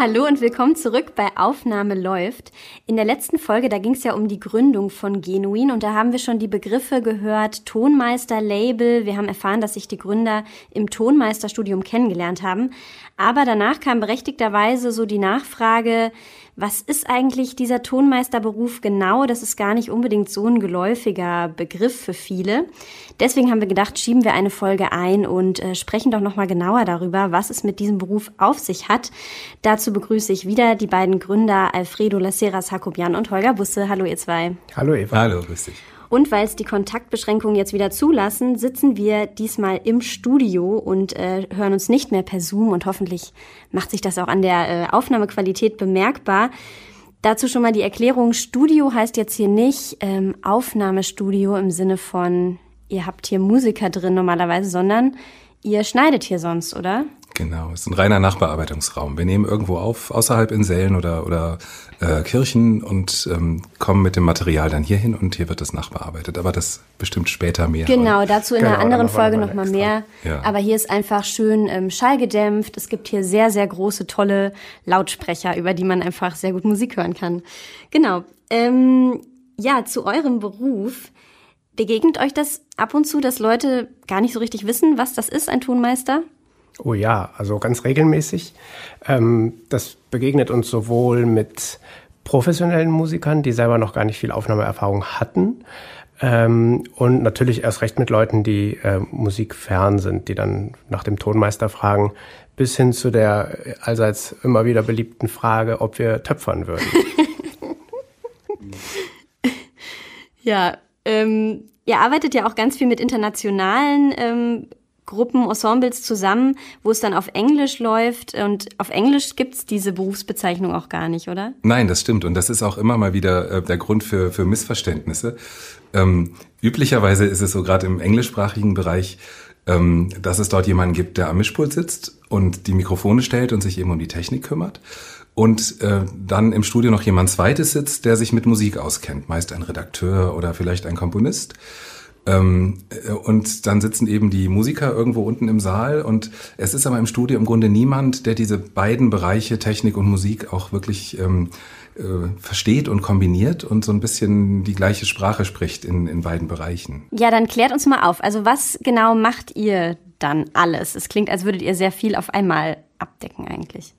Hallo und willkommen zurück bei Aufnahme läuft. In der letzten Folge, da ging es ja um die Gründung von Genuin und da haben wir schon die Begriffe gehört, Tonmeister, Label. Wir haben erfahren, dass sich die Gründer im Tonmeisterstudium kennengelernt haben. Aber danach kam berechtigterweise so die Nachfrage, was ist eigentlich dieser Tonmeisterberuf genau? Das ist gar nicht unbedingt so ein geläufiger Begriff für viele. Deswegen haben wir gedacht, schieben wir eine Folge ein und äh, sprechen doch nochmal genauer darüber, was es mit diesem Beruf auf sich hat. Dazu begrüße ich wieder die beiden Gründer Alfredo Laceras Hakobian und Holger Busse. Hallo ihr zwei. Hallo Eva. Hallo, grüß dich. Und weil es die Kontaktbeschränkungen jetzt wieder zulassen, sitzen wir diesmal im Studio und äh, hören uns nicht mehr per Zoom und hoffentlich macht sich das auch an der äh, Aufnahmequalität bemerkbar. Dazu schon mal die Erklärung. Studio heißt jetzt hier nicht ähm, Aufnahmestudio im Sinne von, ihr habt hier Musiker drin normalerweise, sondern ihr schneidet hier sonst, oder? Genau, es ist ein reiner Nachbearbeitungsraum. Wir nehmen irgendwo auf, außerhalb in Sälen oder, oder äh, Kirchen und ähm, kommen mit dem Material dann hierhin und hier wird das nachbearbeitet. Aber das bestimmt später mehr. Genau, dazu in Genau, einer anderen Folge mal nochmal extra. mehr. Ja. Aber hier ist einfach schön ähm, schallgedämpft. Es gibt hier sehr, sehr große, tolle Lautsprecher, über die man einfach sehr gut Musik hören kann. Genau. Ähm, ja, zu eurem Beruf. Begegnet euch das ab und zu, dass Leute gar nicht so richtig wissen, was das ist, ein Tonmeister? Oh ja, also ganz regelmäßig. Ähm, das begegnet uns sowohl mit professionellen Musikern, die selber noch gar nicht viel Aufnahmeerfahrung hatten, ähm, und natürlich erst recht mit Leuten, die äh, musikfern sind, die dann nach dem Tonmeister fragen, bis hin zu der allseits immer wieder beliebten Frage, ob wir töpfern würden. Ja, ähm, ihr arbeitet ja auch ganz viel mit internationalen ähm, Gruppen, Ensembles zusammen, wo es dann auf Englisch läuft. Und auf Englisch gibt's diese Berufsbezeichnung auch gar nicht, oder? Nein, das stimmt. Und das ist auch immer mal wieder äh, der Grund für, für Missverständnisse. Ähm, üblicherweise ist es so gerade im englischsprachigen Bereich, ähm, dass es dort jemanden gibt, der am Mischpult sitzt und die Mikrofone stellt und sich eben um die Technik kümmert. Und äh, dann im Studio noch jemand zweites sitzt, der sich mit Musik auskennt, meist ein Redakteur oder vielleicht ein Komponist. Ähm, äh, und dann sitzen eben die Musiker irgendwo unten im Saal und es ist aber im Studio im Grunde niemand, der diese beiden Bereiche Technik und Musik auch wirklich ähm, äh, versteht und kombiniert und so ein bisschen die gleiche Sprache spricht in, in beiden Bereichen. Ja, dann klärt uns mal auf. Also was genau macht ihr dann alles? Es klingt, als würdet ihr sehr viel auf einmal abdecken eigentlich.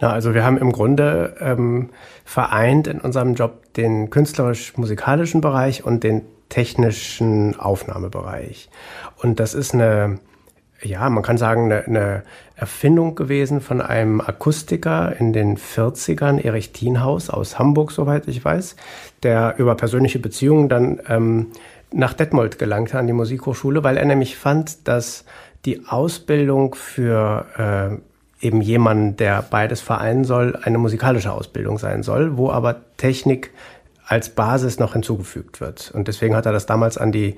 Na, also wir haben im Grunde ähm, vereint in unserem Job den künstlerisch-musikalischen Bereich und den technischen Aufnahmebereich. Und das ist eine, ja, man kann sagen, eine, eine Erfindung gewesen von einem Akustiker in den 40ern, Erich Thienhaus aus Hamburg, soweit ich weiß, der über persönliche Beziehungen dann ähm, nach Detmold gelangte an die Musikhochschule, weil er nämlich fand, dass die Ausbildung für äh, eben jemanden, der beides vereinen soll, eine musikalische Ausbildung sein soll, wo aber Technik als Basis noch hinzugefügt wird. Und deswegen hat er das damals an die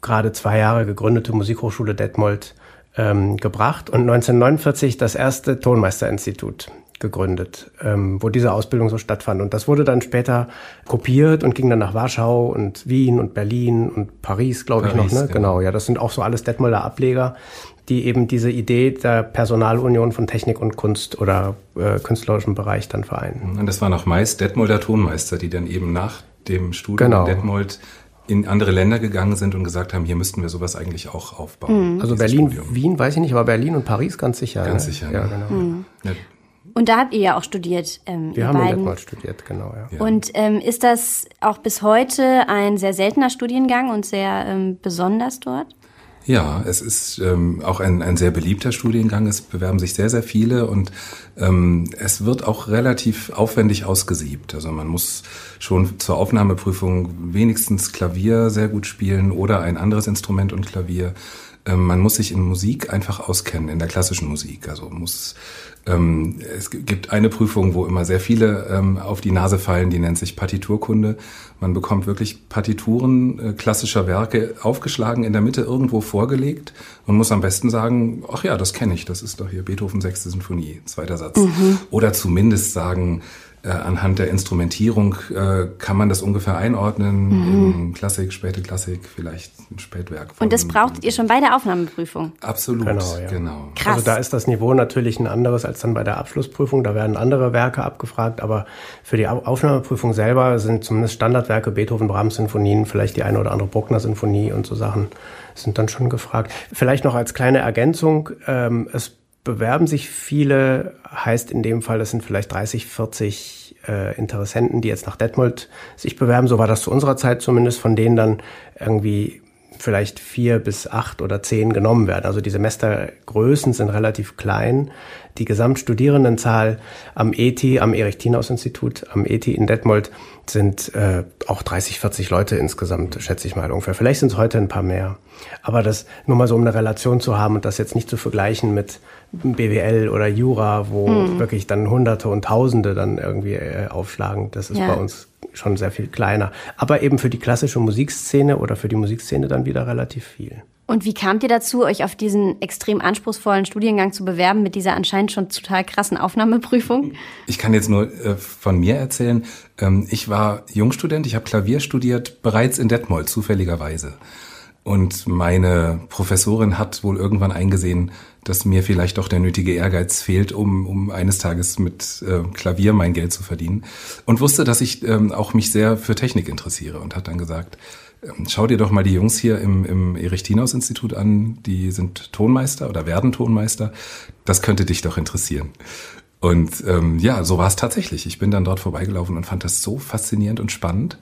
gerade zwei Jahre gegründete Musikhochschule Detmold ähm, gebracht und 1949 das erste Tonmeisterinstitut gegründet, ähm, wo diese Ausbildung so stattfand. Und das wurde dann später kopiert und ging dann nach Warschau und Wien und Berlin und Paris, glaube ich noch. Ne? ja. Genau, ja, das sind auch so alles Detmolder Ableger, die eben diese Idee der Personalunion von Technik und Kunst oder äh, künstlerischem Bereich dann vereinen. Und das waren auch meist Detmolder Tonmeister, die dann eben nach dem Studium Genau. in Detmold in andere Länder gegangen sind und gesagt haben, hier müssten wir sowas eigentlich auch aufbauen. Also dieses Berlin, Studium. Wien, weiß ich nicht, aber Berlin und Paris ganz sicher. Ganz ne? sicher, Ja, ja. genau. Ja, Und da habt ihr ja auch studiert, ähm, Wir haben in beiden. Detmold studiert, genau, ja. Und ähm, ist das auch bis heute ein sehr seltener Studiengang und sehr ähm, besonders dort? Ja, es ist ähm, auch ein, ein sehr beliebter Studiengang. Es bewerben sich sehr, sehr viele und ähm, es wird auch relativ aufwendig ausgesiebt. Also man muss schon zur Aufnahmeprüfung wenigstens Klavier sehr gut spielen oder ein anderes Instrument und Klavier. Ähm, man muss sich in Musik einfach auskennen, in der klassischen Musik. Also muss ähm, es gibt eine Prüfung, wo immer sehr viele ähm, auf die Nase fallen, die nennt sich Partiturkunde. Man bekommt wirklich Partituren äh, klassischer Werke aufgeschlagen in der Mitte irgendwo vorgelegt und muss am besten sagen, ach ja, das kenne ich, das ist doch hier Beethoven sechste Sinfonie, zweiter Satz. Oder zumindest sagen, äh, anhand der Instrumentierung äh, kann man das ungefähr einordnen. Mhm. Klassik, späte Klassik, vielleicht ein Spätwerk. Und das brauchtet ihr schon bei der Aufnahmeprüfung? Absolut, genau. Ja. genau. Krass. Also da ist das Niveau natürlich ein anderes als dann bei der Abschlussprüfung. Da werden andere Werke abgefragt, aber für die Aufnahmeprüfung selber sind zumindest Standardwerke, Beethoven, Brahms Sinfonien, vielleicht die eine oder andere Bruckner Sinfonie und so Sachen sind dann schon gefragt. Vielleicht noch als kleine Ergänzung, ähm, es bewerben sich viele, heißt in dem Fall, das sind vielleicht 30, 40 äh, Interessenten, die jetzt nach Detmold sich bewerben. So war das zu unserer Zeit zumindest, von denen dann irgendwie vielleicht vier bis acht oder zehn genommen werden. Also die Semestergrößen sind relativ klein. Die Gesamtstudierendenzahl am ETI, am Erich-Thienaus-Institut, am ETI in Detmold sind äh, auch 30, 40 Leute insgesamt, schätze ich mal ungefähr. Vielleicht sind es heute ein paar mehr. Aber das nur mal so, um eine Relation zu haben und das jetzt nicht zu vergleichen mit BWL oder Jura, wo hm. wirklich dann Hunderte und Tausende dann irgendwie äh, aufschlagen. Das ist ja. bei uns schon sehr viel kleiner. Aber eben für die klassische Musikszene oder für die Musikszene dann wieder relativ viel. Und wie kamt ihr dazu, euch auf diesen extrem anspruchsvollen Studiengang zu bewerben mit dieser anscheinend schon total krassen Aufnahmeprüfung? Ich kann jetzt nur äh, von mir erzählen. Ähm, ich war Jungstudent, ich habe Klavier studiert, bereits in Detmold, zufälligerweise. Und meine Professorin hat wohl irgendwann eingesehen, dass mir vielleicht doch der nötige Ehrgeiz fehlt, um, um eines Tages mit äh, Klavier mein Geld zu verdienen. Und wusste, dass ich ähm, auch mich sehr für Technik interessiere und hat dann gesagt, schau dir doch mal die Jungs hier im, im Erich-Thienaus-Institut an, die sind Tonmeister oder werden Tonmeister. Das könnte dich doch interessieren. Und ähm, ja, so war es tatsächlich. Ich bin dann dort vorbeigelaufen und fand das so faszinierend und spannend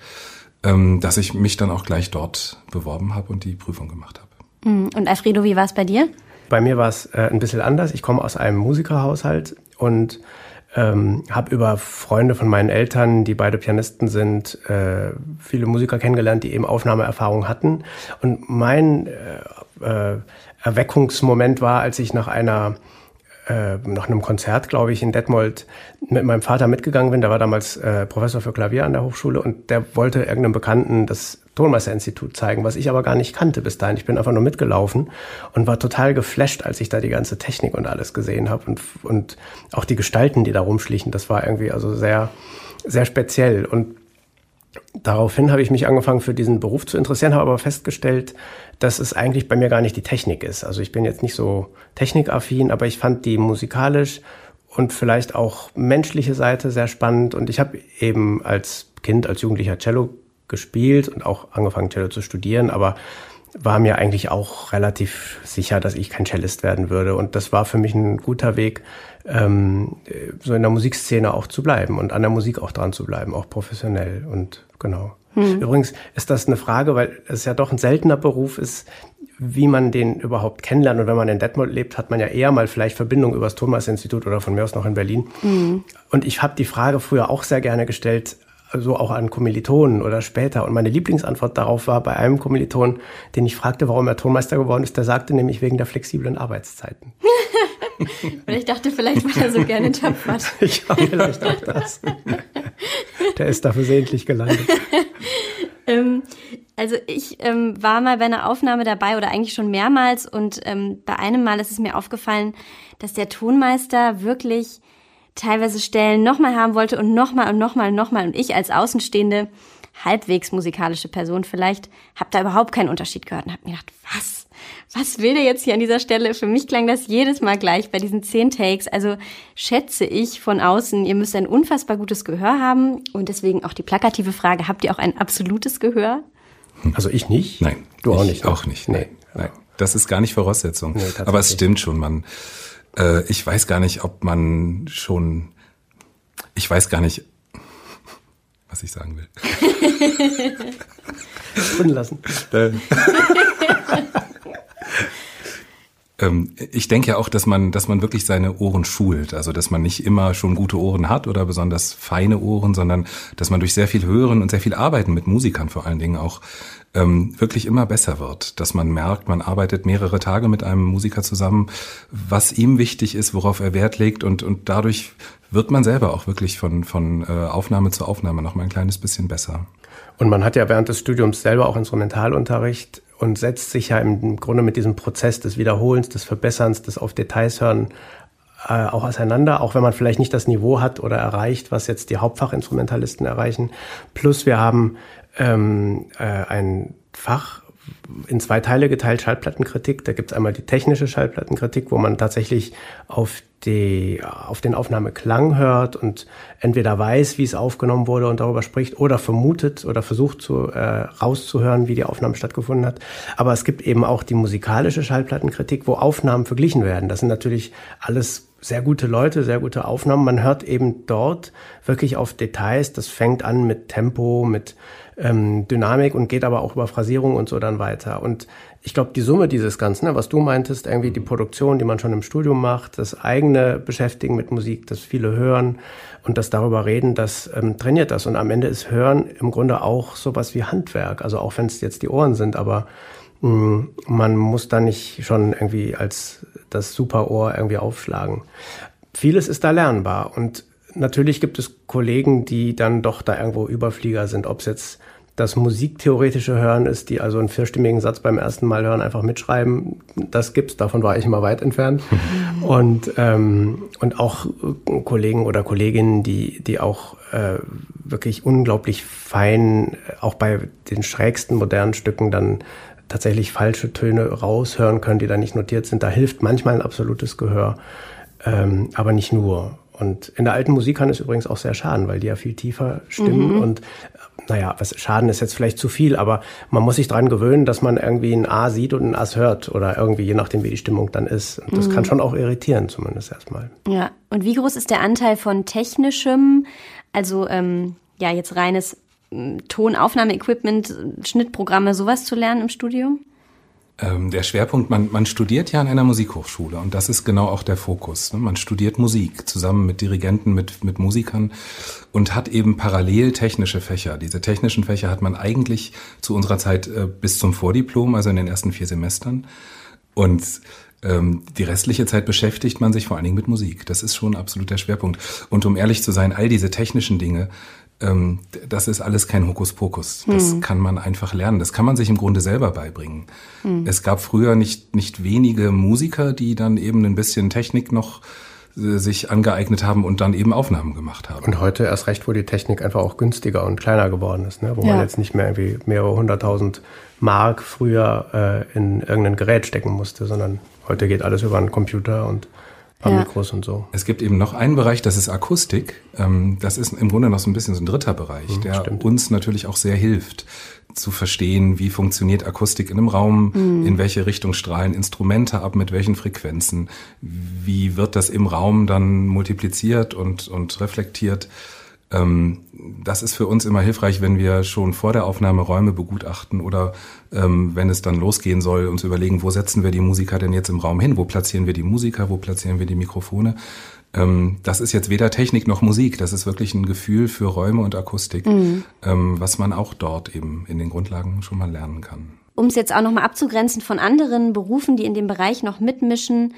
ähm, dass ich mich dann auch gleich dort beworben habe und die Prüfung gemacht habe. Mhm. Und Alfredo, wie war es bei dir? Bei mir war es äh, ein bisschen anders. Ich komme aus einem Musikerhaushalt und ähm, habe über Freunde von meinen Eltern, die beide Pianisten sind, äh, viele Musiker kennengelernt, die eben Aufnahmeerfahrung hatten. Und mein äh, äh, Erweckungsmoment war, als ich nach einer äh, nach einem Konzert, glaube ich, in Detmold mit meinem Vater mitgegangen bin. Der war damals äh, Professor für Klavier an der Hochschule und der wollte irgendeinem Bekannten das Tonmeisterinstitut zeigen, was ich aber gar nicht kannte bis dahin. Ich bin einfach nur mitgelaufen und war total geflasht, als ich da die ganze Technik und alles gesehen habe und, und auch die Gestalten, die da rumschlichen. Das war irgendwie also sehr, sehr speziell. Und daraufhin habe ich mich angefangen für diesen Beruf zu interessieren, habe aber festgestellt, dass es eigentlich bei mir gar nicht die Technik ist. Also ich bin jetzt nicht so technikaffin, aber ich fand die musikalisch und vielleicht auch menschliche Seite sehr spannend. Und ich habe eben als Kind, als Jugendlicher Cello gespielt und auch angefangen, Cello zu studieren, aber war mir eigentlich auch relativ sicher, dass ich kein Cellist werden würde. Und das war für mich ein guter Weg, ähm, so in der Musikszene auch zu bleiben und an der Musik auch dran zu bleiben, auch professionell. Und genau. Hm. Übrigens ist das eine Frage, weil es ja doch ein seltener Beruf ist, wie man den überhaupt kennenlernt. Und wenn man in Detmold lebt, hat man ja eher mal vielleicht Verbindung über das Thomas-Institut oder von mir aus noch in Berlin. Mhm. Und ich habe die Frage früher auch sehr gerne gestellt, so auch an Kommilitonen oder später. Und meine Lieblingsantwort darauf war bei einem Kommiliton, den ich fragte, warum er Tonmeister geworden ist, der sagte nämlich wegen der flexiblen Arbeitszeiten. Und ich dachte, vielleicht weil er so gerne töpfert. ja, vielleicht auch das. Der ist da versehentlich gelandet. ähm, also ich ähm, war mal bei einer Aufnahme dabei oder eigentlich schon mehrmals und ähm, bei einem Mal ist es mir aufgefallen, dass der Tonmeister wirklich teilweise Stellen nochmal haben wollte und nochmal und nochmal und nochmal. Und ich als außenstehende, halbwegs musikalische Person vielleicht, habe da überhaupt keinen Unterschied gehört und habe mir gedacht, was? Was will der jetzt hier an dieser Stelle? Für mich klang das jedes Mal gleich bei diesen zehn Takes. Also schätze ich von außen, ihr müsst ein unfassbar gutes Gehör haben. Und deswegen auch die plakative Frage, habt ihr auch ein absolutes Gehör? Also ich nicht. Nein. Du auch nicht. Auch nicht. Nee. Nein. Das ist gar nicht Voraussetzung. Nee, Aber es stimmt schon, man äh, ich weiß gar nicht, ob man schon, ich weiß gar nicht, was ich sagen will. Drin lassen. Äh. Ähm, ich denke ja auch, dass man, dass man wirklich seine Ohren schult. Also, dass man nicht immer schon gute Ohren hat oder besonders feine Ohren, sondern dass man durch sehr viel Hören und sehr viel Arbeiten mit Musikern vor allen Dingen auch ähm, wirklich immer besser wird. Dass man merkt, man arbeitet mehrere Tage mit einem Musiker zusammen, was ihm wichtig ist, worauf er Wert legt und, und dadurch wird man selber auch wirklich von, von äh, Aufnahme zu Aufnahme noch mal ein kleines bisschen besser. Und man hat ja während des Studiums selber auch Instrumentalunterricht und setzt sich ja im Grunde mit diesem Prozess des Wiederholens, des Verbesserns, des auf Details hören äh, auch auseinander, auch wenn man vielleicht nicht das Niveau hat oder erreicht, was jetzt die Hauptfachinstrumentalisten erreichen. Plus wir haben ähm, äh, ein Fach in zwei Teile geteilt, Schallplattenkritik. Da gibt es einmal die technische Schallplattenkritik, wo man tatsächlich auf, die, auf den Aufnahmeklang hört und entweder weiß, wie es aufgenommen wurde und darüber spricht oder vermutet oder versucht zu, äh, rauszuhören, wie die Aufnahme stattgefunden hat. Aber es gibt eben auch die musikalische Schallplattenkritik, wo Aufnahmen verglichen werden. Das sind natürlich alles sehr gute Leute, sehr gute Aufnahmen. Man hört eben dort wirklich auf Details. Das fängt an mit Tempo, mit ähm, Dynamik und geht aber auch über Phrasierung und so dann weiter. Und ich glaube, die Summe dieses Ganzen, ne, was du meintest, irgendwie die Produktion, die man schon im Studium macht, das eigene Beschäftigen mit Musik, das viele hören und das darüber reden, das ähm, trainiert das. Und am Ende ist Hören im Grunde auch sowas wie Handwerk. Also auch wenn es jetzt die Ohren sind, aber mh, mm, man muss da nicht schon irgendwie als das Superohr irgendwie aufschlagen. Vieles ist da lernbar und natürlich gibt es Kollegen, die dann doch da irgendwo Überflieger sind, ob es jetzt das musiktheoretische Hören ist, die also einen vierstimmigen Satz beim ersten Mal hören einfach mitschreiben. Das gibt's, davon war ich immer weit entfernt. und, ähm, und auch Kollegen oder Kolleginnen, die, die auch äh, wirklich unglaublich fein, auch bei den schrägsten modernen Stücken dann tatsächlich falsche Töne raushören können, die da nicht notiert sind. Da hilft manchmal ein absolutes Gehör, ähm, aber nicht nur. Und in der alten Musik kann es übrigens auch sehr schaden, weil die ja viel tiefer stimmen. Mhm. Und naja, was Schaden ist jetzt vielleicht zu viel, aber man muss sich dran gewöhnen, dass man irgendwie ein A sieht und ein As hört oder irgendwie, je nachdem, wie die Stimmung dann ist. Und das mhm. kann schon auch irritieren, zumindest erstmal. Ja, und wie groß ist der Anteil von technischem, also ähm, ja, jetzt reines Tonaufnahmeequipment, Schnittprogramme, sowas zu lernen im Studium? Ähm, der Schwerpunkt, man, man studiert ja an einer Musikhochschule und das ist genau auch der Fokus. Ne? Man studiert Musik zusammen mit Dirigenten, mit, mit Musikern und hat eben parallel technische Fächer. Diese technischen Fächer hat man eigentlich zu unserer Zeit äh, bis zum Vordiplom, also in den ersten vier Semestern. Und ähm, die restliche Zeit beschäftigt man sich vor allen Dingen mit Musik. Das ist schon absolut der Schwerpunkt. Und um ehrlich zu sein, all diese technischen Dinge, ähm, das ist alles kein Hokuspokus. Das hm. kann man einfach lernen. Das kann man sich im Grunde selber beibringen. Hm. Es gab früher nicht, nicht wenige Musiker, die dann eben ein bisschen Technik noch äh, sich angeeignet haben und dann eben Aufnahmen gemacht haben. Und heute erst recht, wo die Technik einfach auch günstiger und kleiner geworden ist, ne? wo ja. man jetzt nicht mehr irgendwie mehrere hunderttausend Mark früher äh, in irgendein Gerät stecken musste, sondern heute geht alles über einen Computer und paar ja. Mikros und so. Es gibt eben noch einen Bereich, das ist Akustik. Ähm, das ist im Grunde noch so ein bisschen so ein dritter Bereich, mhm, der stimmt. uns natürlich auch sehr hilft zu verstehen, wie funktioniert Akustik in einem Raum, mhm. in welche Richtung strahlen Instrumente ab, mit welchen Frequenzen, wie wird das im Raum dann multipliziert und, und reflektiert. Ähm, das ist für uns immer hilfreich, wenn wir schon vor der Aufnahme Räume begutachten oder ähm, wenn es dann losgehen soll, uns überlegen, wo setzen wir die Musiker denn jetzt im Raum hin? Wo platzieren wir die Musiker? Wo platzieren wir die Mikrofone? Ähm, das ist jetzt weder Technik noch Musik. Das ist wirklich ein Gefühl für Räume und Akustik, mhm. ähm, was man auch dort eben in den Grundlagen schon mal lernen kann. Um es jetzt auch nochmal abzugrenzen von anderen Berufen, die in dem Bereich noch mitmischen,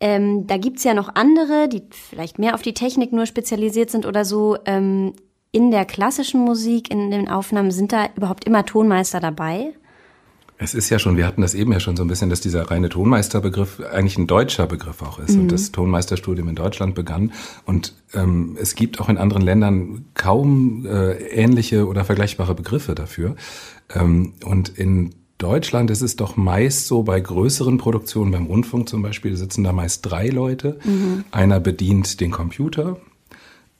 ähm, da gibt's ja noch andere, die vielleicht mehr auf die Technik nur spezialisiert sind oder so. Ähm, in der klassischen Musik, in den Aufnahmen, sind da überhaupt immer Tonmeister dabei? Es ist ja schon, wir hatten das eben ja schon so ein bisschen, dass dieser reine Tonmeisterbegriff eigentlich ein deutscher Begriff auch ist mhm. und das Tonmeisterstudium in Deutschland begann. Und ähm, es gibt auch in anderen Ländern kaum äh, ähnliche oder vergleichbare Begriffe dafür. Ähm, und in Deutschland ist es doch meist so bei größeren Produktionen, beim Rundfunk zum Beispiel, sitzen da meist drei Leute. Mhm. Einer bedient den Computer,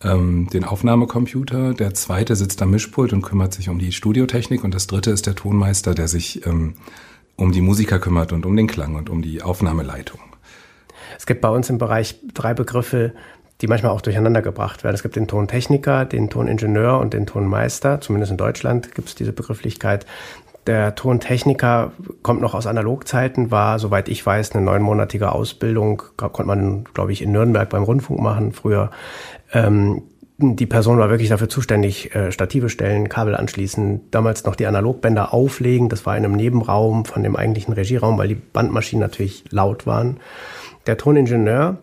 ähm, den Aufnahmecomputer, der zweite sitzt am Mischpult und kümmert sich um die Studiotechnik und das dritte ist der Tonmeister, der sich ähm, um die Musiker kümmert und um den Klang und um die Aufnahmeleitung. Es gibt bei uns im Bereich drei Begriffe, die manchmal auch durcheinander gebracht werden. Es gibt den Tontechniker, den Toningenieur und den Tonmeister. Zumindest in Deutschland gibt es diese Begrifflichkeit. Der Tontechniker kommt noch aus Analogzeiten, war, soweit ich weiß, eine neunmonatige Ausbildung. Konnte man, glaube ich, in Nürnberg beim Rundfunk machen früher. Ähm, die Person war wirklich dafür zuständig, äh, Stative stellen, Kabel anschließen, damals noch die Analogbänder auflegen. Das war in einem Nebenraum von dem eigentlichen Regieraum, weil die Bandmaschinen natürlich laut waren. Der Toningenieur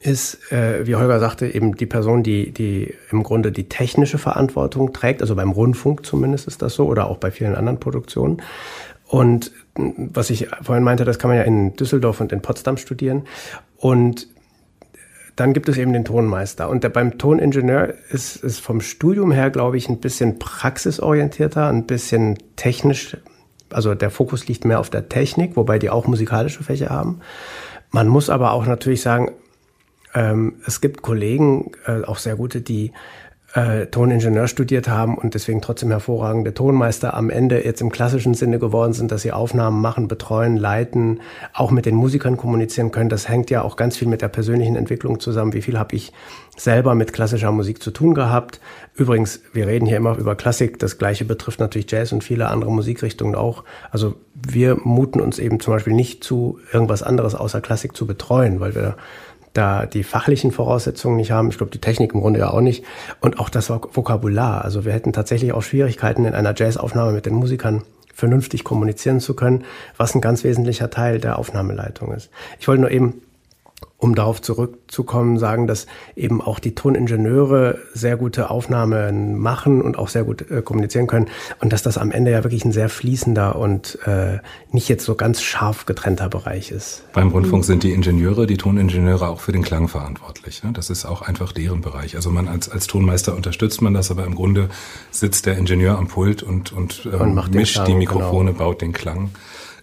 ist, äh, wie Holger sagte, eben die Person, die, die im Grunde die technische Verantwortung trägt, also beim Rundfunk zumindest ist das so oder auch bei vielen anderen Produktionen. Und was ich vorhin meinte, das kann man ja in Düsseldorf und in Potsdam studieren. Und dann gibt es eben den Tonmeister. Und der, beim Toningenieur ist es vom Studium her, glaube ich, ein bisschen praxisorientierter, ein bisschen technisch. Also der Fokus liegt mehr auf der Technik, wobei die auch musikalische Fächer haben. Man muss aber auch natürlich sagen, ähm, es gibt Kollegen, äh, auch sehr gute, die äh, Toningenieur studiert haben und deswegen trotzdem hervorragende Tonmeister am Ende jetzt im klassischen Sinne geworden sind, dass sie Aufnahmen machen, betreuen, leiten, auch mit den Musikern kommunizieren können. Das hängt ja auch ganz viel mit der persönlichen Entwicklung zusammen. Wie viel habe ich selber mit klassischer Musik zu tun gehabt? Übrigens, wir reden hier immer über Klassik. Das Gleiche betrifft natürlich Jazz und viele andere Musikrichtungen auch. Also wir muten uns eben zum Beispiel nicht zu, irgendwas anderes außer Klassik zu betreuen, weil wir da die fachlichen Voraussetzungen nicht haben. Ich glaube, die Technik im Grunde ja auch nicht. Und auch das Vokabular. Also wir hätten tatsächlich auch Schwierigkeiten in einer Jazzaufnahme mit den Musikern vernünftig kommunizieren zu können, was ein ganz wesentlicher Teil der Aufnahmeleitung ist. Ich wollte nur eben um darauf zurückzukommen, sagen, dass eben auch die Toningenieure sehr gute Aufnahmen machen und auch sehr gut äh, kommunizieren können und dass das am Ende ja wirklich ein sehr fließender und äh, nicht jetzt so ganz scharf getrennter Bereich ist. Beim Rundfunk sind die Ingenieure, die Toningenieure auch für den Klang verantwortlich. Ne? Das ist auch einfach deren Bereich. Also man als, als Tonmeister unterstützt man das, aber im Grunde sitzt der Ingenieur am Pult und, und, ähm, und mischt Klang, die Mikrofone, genau. baut den Klang.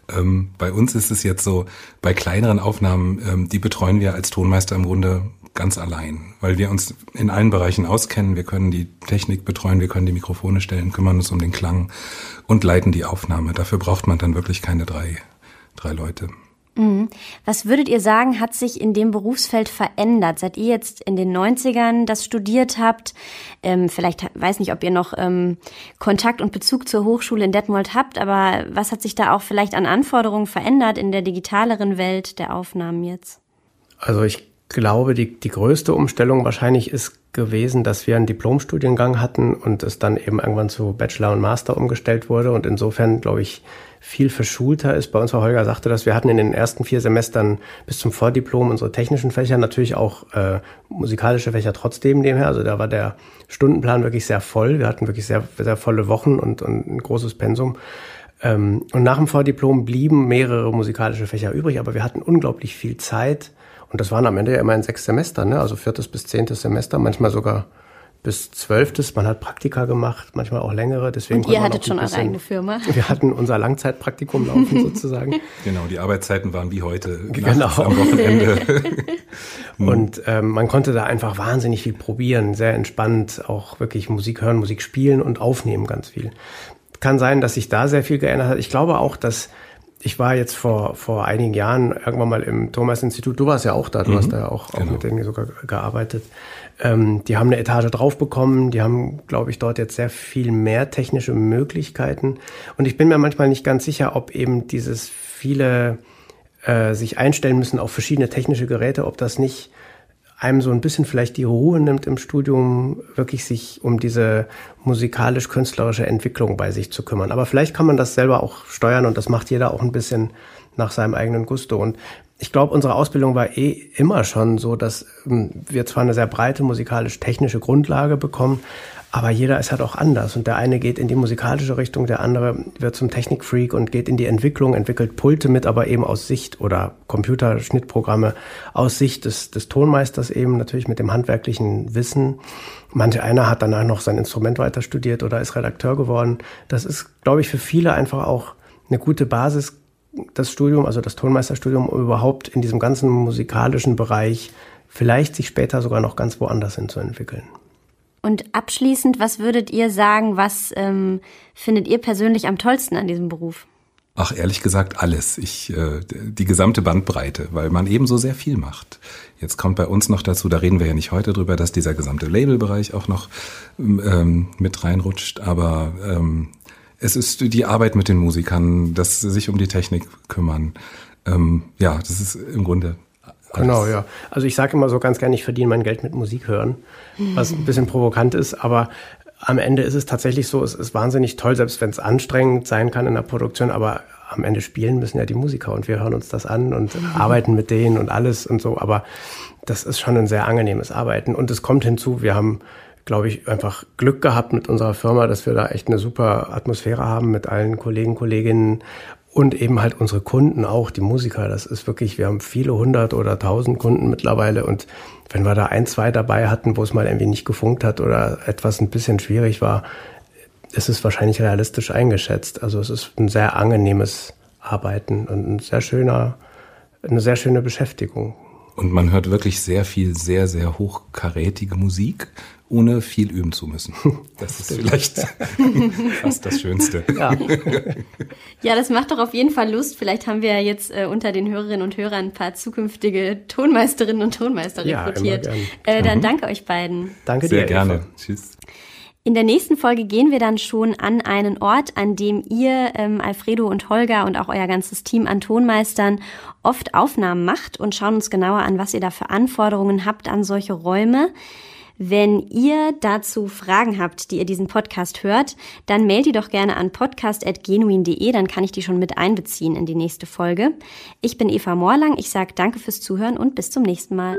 Ähm, bei uns ist es jetzt so, bei kleineren Aufnahmen, ähm, die betreuen wir als Tonmeister im Grunde ganz allein, weil wir uns in allen Bereichen auskennen. Wir können die Technik betreuen, wir können die Mikrofone stellen, kümmern uns um den Klang und leiten die Aufnahme. Dafür braucht man dann wirklich keine drei, drei Leute. Mhm. Was würdet ihr sagen, hat sich in dem Berufsfeld verändert? Seit ihr jetzt in den 90ern das studiert habt, ähm, vielleicht weiß nicht, ob ihr noch ähm, Kontakt und Bezug zur Hochschule in Detmold habt, aber was hat sich da auch vielleicht an Anforderungen verändert in der digitaleren Welt der Aufnahmen jetzt? Also ich glaube, die, die größte Umstellung wahrscheinlich ist gewesen, dass wir einen Diplomstudiengang hatten und es dann eben irgendwann zu Bachelor und Master umgestellt wurde und insofern, glaube ich, viel verschulter ist. Bei uns war Holger sagte, dass wir hatten in den ersten vier Semestern bis zum Vordiplom unsere technischen Fächer, natürlich auch äh, musikalische Fächer trotzdem nebenher. Also da war der Stundenplan wirklich sehr voll. Wir hatten wirklich sehr, sehr volle Wochen und, und ein großes Pensum. Ähm, und nach dem Vordiplom blieben mehrere musikalische Fächer übrig, aber wir hatten unglaublich viel Zeit. Und das waren am Ende ja immerhin sechs Semester, ne? also viertes bis zehntes Semester, manchmal sogar bis zwölftes. Man hat Praktika gemacht, manchmal auch längere. Deswegen Und ihr hattet schon eure eigene Firma? Wir hatten unser Langzeitpraktikum laufen sozusagen. Genau, die Arbeitszeiten waren wie heute. Genau. Am Wochenende. Und ähm, man konnte da einfach wahnsinnig viel probieren, sehr entspannt auch wirklich Musik hören, Musik spielen und aufnehmen ganz viel. Kann sein, dass sich da sehr viel geändert hat. Ich glaube auch, dass ich war jetzt vor, vor einigen Jahren irgendwann mal im Thomas-Institut. Du warst ja auch da, du mhm, hast da ja auch, auch genau. mit denen sogar gearbeitet. Ähm, die haben eine Etage drauf bekommen. Die haben, glaube ich, dort jetzt sehr viel mehr technische Möglichkeiten. Und ich bin mir manchmal nicht ganz sicher, ob eben dieses viele äh, sich einstellen müssen auf verschiedene technische Geräte, ob das nicht einem so ein bisschen vielleicht die Ruhe nimmt im Studium, wirklich sich um diese musikalisch-künstlerische Entwicklung bei sich zu kümmern. Aber vielleicht kann man das selber auch steuern und das macht jeder auch ein bisschen nach seinem eigenen Gusto. Und ich glaube, unsere Ausbildung war eh immer schon so, dass ähm, wir zwar eine sehr breite musikalisch-technische Grundlage bekommen, aber jeder ist halt auch anders. Und der eine geht in die musikalische Richtung, der andere wird zum Technikfreak und geht in die Entwicklung, entwickelt Pulte mit, aber eben aus Sicht oder Computerschnittprogramme aus Sicht des, des Tonmeisters eben, natürlich mit dem handwerklichen Wissen. Manche einer hat danach noch sein Instrument weiter studiert oder ist Redakteur geworden. Das ist, glaube ich, für viele einfach auch eine gute Basis das Studium, also das Tonmeisterstudium, um überhaupt in diesem ganzen musikalischen Bereich vielleicht sich später sogar noch ganz woanders hin zu entwickeln. Und abschließend, was würdet ihr sagen, was ähm, findet ihr persönlich am tollsten an diesem Beruf? Ach, ehrlich gesagt, alles. Ich, äh, die gesamte Bandbreite, weil man eben so sehr viel macht. Jetzt kommt bei uns noch dazu, da reden wir ja nicht heute drüber, dass dieser gesamte Labelbereich auch noch ähm, mit reinrutscht, aber ähm, es ist die Arbeit mit den Musikern, dass sie sich um die Technik kümmern. Ähm, ja, das ist im Grunde. Alles. Genau, ja. Also ich sage immer so ganz gerne, ich verdiene mein Geld mit Musik hören, was ein bisschen provokant ist, aber am Ende ist es tatsächlich so, es ist wahnsinnig toll, selbst wenn es anstrengend sein kann in der Produktion, aber am Ende spielen müssen ja die Musiker und wir hören uns das an und mhm. arbeiten mit denen und alles und so, aber das ist schon ein sehr angenehmes Arbeiten und es kommt hinzu, wir haben glaube ich, einfach Glück gehabt mit unserer Firma, dass wir da echt eine super Atmosphäre haben mit allen Kollegen, Kolleginnen Und eben halt unsere Kunden auch, die Musiker. Das ist wirklich, wir haben viele hundert oder tausend Kunden mittlerweile. Und wenn wir da ein, zwei dabei hatten, wo es mal irgendwie nicht gefunkt hat oder etwas ein bisschen schwierig war, ist es wahrscheinlich realistisch eingeschätzt. Also es ist ein sehr angenehmes Arbeiten und ein sehr schöner, eine sehr schöne Beschäftigung. Und man hört wirklich sehr viel, sehr, sehr hochkarätige Musik, ohne viel üben zu müssen. Das ist vielleicht fast das Schönste. Ja. ja, das macht doch auf jeden Fall Lust. Vielleicht haben wir ja jetzt äh, unter den Hörerinnen und Hörern ein paar zukünftige Tonmeisterinnen und Tonmeister rekrutiert. Ja, äh, dann mhm. danke euch beiden. Danke sehr dir. Sehr gerne. Tschüss. In der nächsten Folge gehen wir dann schon an einen Ort, an dem ihr, ähm, Alfredo und Holger und auch euer ganzes Team an Tonmeistern oft Aufnahmen macht und schauen uns genauer an, was ihr da für Anforderungen habt an solche Räume. Wenn ihr dazu Fragen habt, die ihr diesen Podcast hört, dann mailt die doch gerne an podcast.genuin.de, dann kann ich die schon mit einbeziehen in die nächste Folge. Ich bin Eva Morlang, ich sage danke fürs Zuhören und bis zum nächsten Mal.